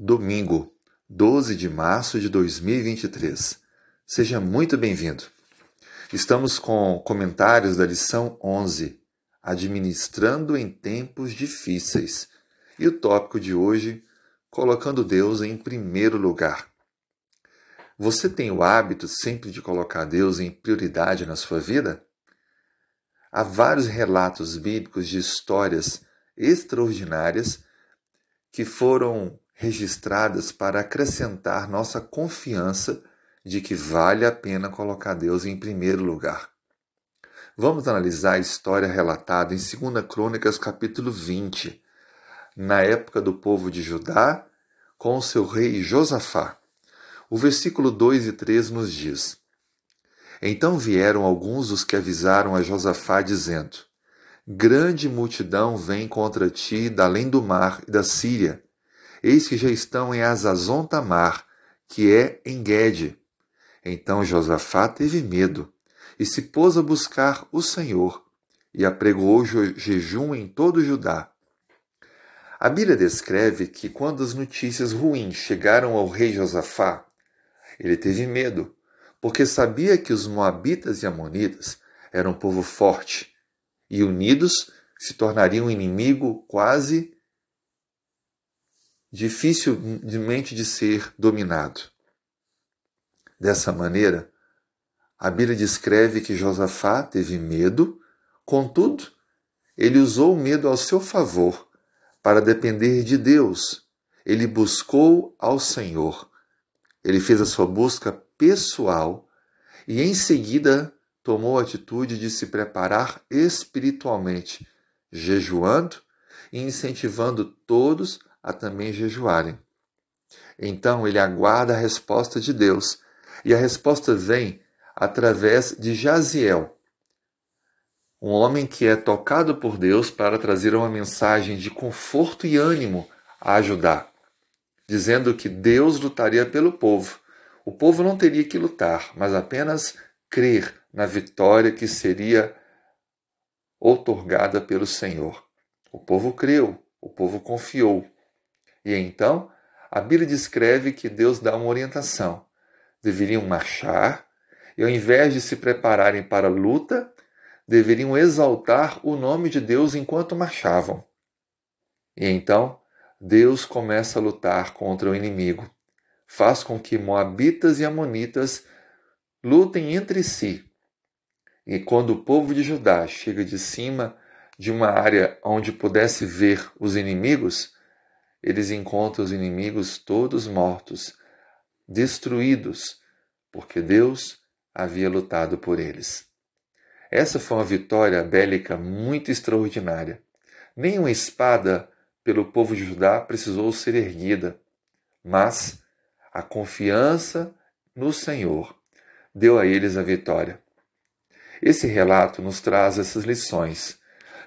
domingo, 12 de março de 2023. Seja muito bem-vindo. Estamos com comentários da lição 11, Administrando em Tempos Difíceis, e o tópico de hoje, Colocando Deus em primeiro lugar. Você tem o hábito sempre de colocar Deus em prioridade na sua vida? Há vários relatos bíblicos de histórias extraordinárias que foram registradas para acrescentar nossa confiança de que vale a pena colocar Deus em primeiro lugar. Vamos analisar a história relatada em 2 Crônicas, capítulo 20, na época do povo de Judá, com seu rei Josafá. O versículo 2 e 3 nos diz: Então vieram alguns dos que avisaram a Josafá, dizendo: Grande multidão vem contra ti da além do mar e da Síria Eis que já estão em Azazon Tamar, que é em Guede. Então Josafá teve medo e se pôs a buscar o Senhor e apregoou jejum em todo Judá. A Bíblia descreve que quando as notícias ruins chegaram ao rei Josafá, ele teve medo, porque sabia que os moabitas e amonitas eram um povo forte e unidos se tornariam um inimigo quase dificilmente de ser dominado. Dessa maneira, a Bíblia descreve que Josafá teve medo, contudo, ele usou o medo ao seu favor para depender de Deus. Ele buscou ao Senhor. Ele fez a sua busca pessoal e, em seguida, tomou a atitude de se preparar espiritualmente, jejuando e incentivando todos a também jejuarem. Então ele aguarda a resposta de Deus, e a resposta vem através de Jaziel, um homem que é tocado por Deus para trazer uma mensagem de conforto e ânimo a ajudar, dizendo que Deus lutaria pelo povo. O povo não teria que lutar, mas apenas crer na vitória que seria outorgada pelo Senhor. O povo creu, o povo confiou. E então, a Bíblia descreve que Deus dá uma orientação. Deveriam marchar e, ao invés de se prepararem para a luta, deveriam exaltar o nome de Deus enquanto marchavam. E então, Deus começa a lutar contra o inimigo. Faz com que Moabitas e Amonitas lutem entre si. E quando o povo de Judá chega de cima de uma área onde pudesse ver os inimigos, eles encontram os inimigos todos mortos, destruídos, porque Deus havia lutado por eles. Essa foi uma vitória bélica muito extraordinária. Nenhuma espada pelo povo de Judá precisou ser erguida, mas a confiança no Senhor deu a eles a vitória. Esse relato nos traz essas lições.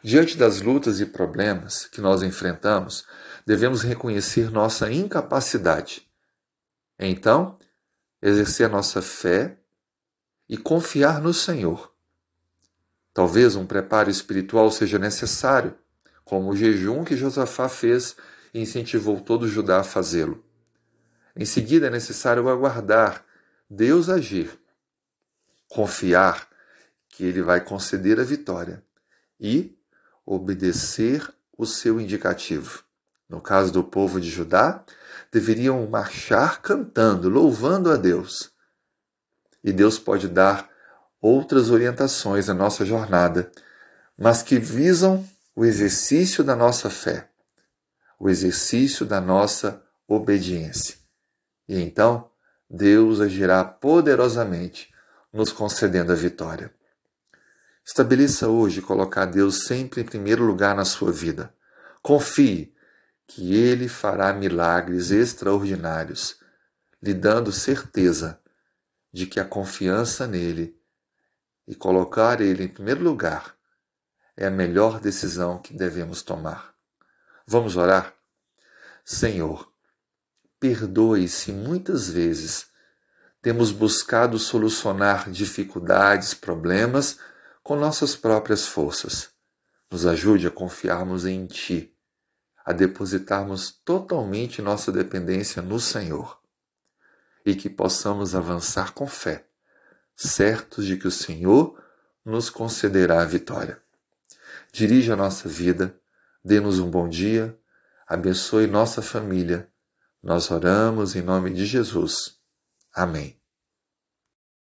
Diante das lutas e problemas que nós enfrentamos, devemos reconhecer nossa incapacidade. Então, exercer nossa fé e confiar no Senhor. Talvez um preparo espiritual seja necessário, como o jejum que Josafá fez e incentivou todo Judá a fazê-lo. Em seguida, é necessário aguardar Deus agir, confiar que Ele vai conceder a vitória e obedecer o seu indicativo no caso do povo de Judá, deveriam marchar cantando, louvando a Deus. E Deus pode dar outras orientações na nossa jornada, mas que visam o exercício da nossa fé, o exercício da nossa obediência. E então, Deus agirá poderosamente, nos concedendo a vitória. Estabeleça hoje colocar Deus sempre em primeiro lugar na sua vida. Confie que Ele fará milagres extraordinários, lhe dando certeza de que a confiança nele e colocar Ele em primeiro lugar é a melhor decisão que devemos tomar. Vamos orar? Senhor, perdoe se muitas vezes temos buscado solucionar dificuldades, problemas com nossas próprias forças. Nos ajude a confiarmos em Ti a depositarmos totalmente nossa dependência no Senhor e que possamos avançar com fé, certos de que o Senhor nos concederá a vitória. Dirija a nossa vida, dê-nos um bom dia, abençoe nossa família. Nós oramos em nome de Jesus. Amém.